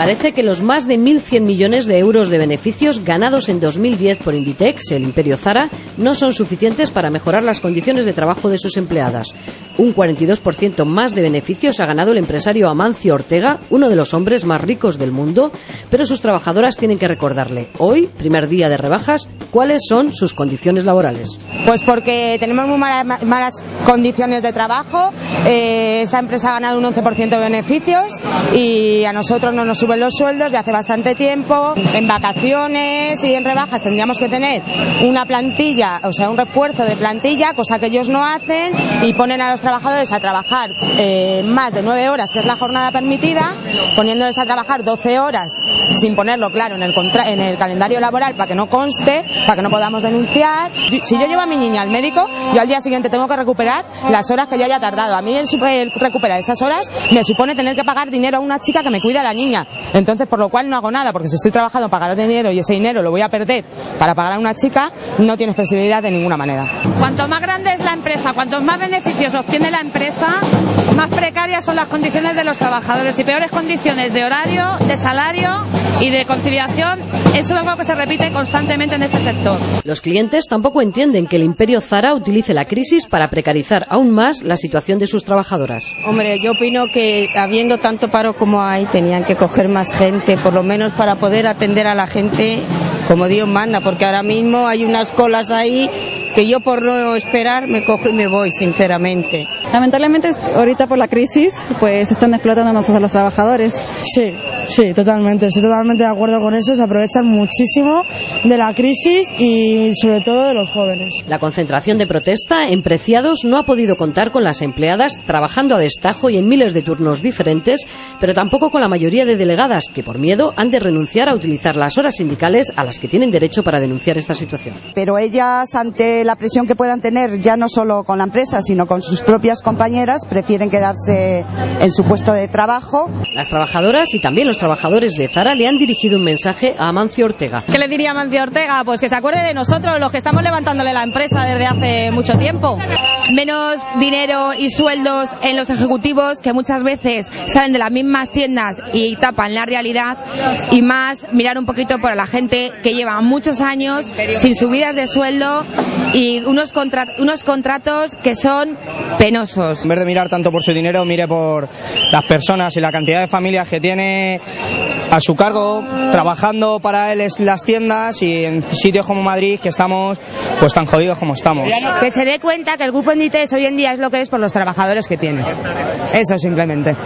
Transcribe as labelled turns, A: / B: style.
A: Parece que los más de 1.100 millones de euros de beneficios ganados en 2010 por Inditex, el imperio Zara, no son suficientes para mejorar las condiciones de trabajo de sus empleadas. Un 42% más de beneficios ha ganado el empresario Amancio Ortega, uno de los hombres más ricos del mundo, pero sus trabajadoras tienen que recordarle, hoy, primer día de rebajas, cuáles son sus condiciones laborales.
B: Pues porque tenemos muy malas, condiciones de trabajo, eh, esta empresa ha ganado un 11% de beneficios y a nosotros no nos suben los sueldos de hace bastante tiempo. En vacaciones y en rebajas tendríamos que tener una plantilla, o sea, un refuerzo de plantilla, cosa que ellos no hacen y ponen a los trabajadores a trabajar eh, más de nueve horas, que es la jornada permitida, poniéndoles a trabajar 12 horas sin ponerlo claro en el, en el calendario laboral para que no conste, para que no podamos denunciar. Si yo llevo a mi niña al médico, yo al día siguiente tengo que recuperar las horas que yo haya tardado. A mí el, el recuperar esas horas me supone tener que pagar dinero a una chica que me cuida a la niña. Entonces, por lo cual no hago nada, porque si estoy trabajando para pagar dinero y ese dinero lo voy a perder para pagar a una chica, no tiene flexibilidad de ninguna manera.
C: Cuanto más grande es la empresa, cuantos más beneficios obtiene la empresa, más precarias son las condiciones de los trabajadores y peores condiciones de horario, de salario y de conciliación. Eso es algo que se repite constantemente en este sector.
A: Los clientes tampoco entienden que el imperio Zara utilice la crisis para precarizar aún más la situación de sus trabajadoras.
D: Hombre, yo opino que habiendo tanto paro como hay, tenían que coger más gente, por lo menos para poder atender a la gente como Dios manda, porque ahora mismo hay unas colas ahí que yo por no esperar me cojo y me voy, sinceramente.
E: Lamentablemente, ahorita por la crisis, pues están explotando a los trabajadores.
F: Sí, sí, totalmente. Estoy totalmente de acuerdo con eso. Se aprovechan muchísimo de la crisis y sobre todo de los jóvenes.
A: La concentración de protesta en Preciados no ha podido contar con las empleadas trabajando a destajo y en miles de turnos diferentes, pero tampoco con la mayoría de delegadas que por miedo han de renunciar a utilizar las horas sindicales a las que tienen derecho para denunciar esta situación.
G: Pero ellas, ante la presión que puedan tener, ya no solo con la empresa, sino con sus propias compañeras, prefieren quedarse en su puesto de trabajo.
A: Las trabajadoras y también los trabajadores de Zara le han dirigido un mensaje a Amancio Ortega.
C: ¿Qué le diría Amancio Ortega? Pues que se acuerde de nosotros, los que estamos levantándole la empresa desde hace mucho tiempo. Menos dinero y sueldos en los ejecutivos que muchas veces salen de las mismas tiendas y tapan la realidad y más mirar un poquito por la gente que lleva muchos años sin subidas de sueldo y unos, unos contratos que son penosos.
H: En vez de mirar tanto por su dinero, mire por las personas y la cantidad de familias que tiene a su cargo, trabajando para él en las tiendas y en sitios como Madrid que estamos pues tan jodidos como estamos.
B: Que se dé cuenta que el grupo Inditex hoy en día es lo que es por los trabajadores que tiene. Eso simplemente.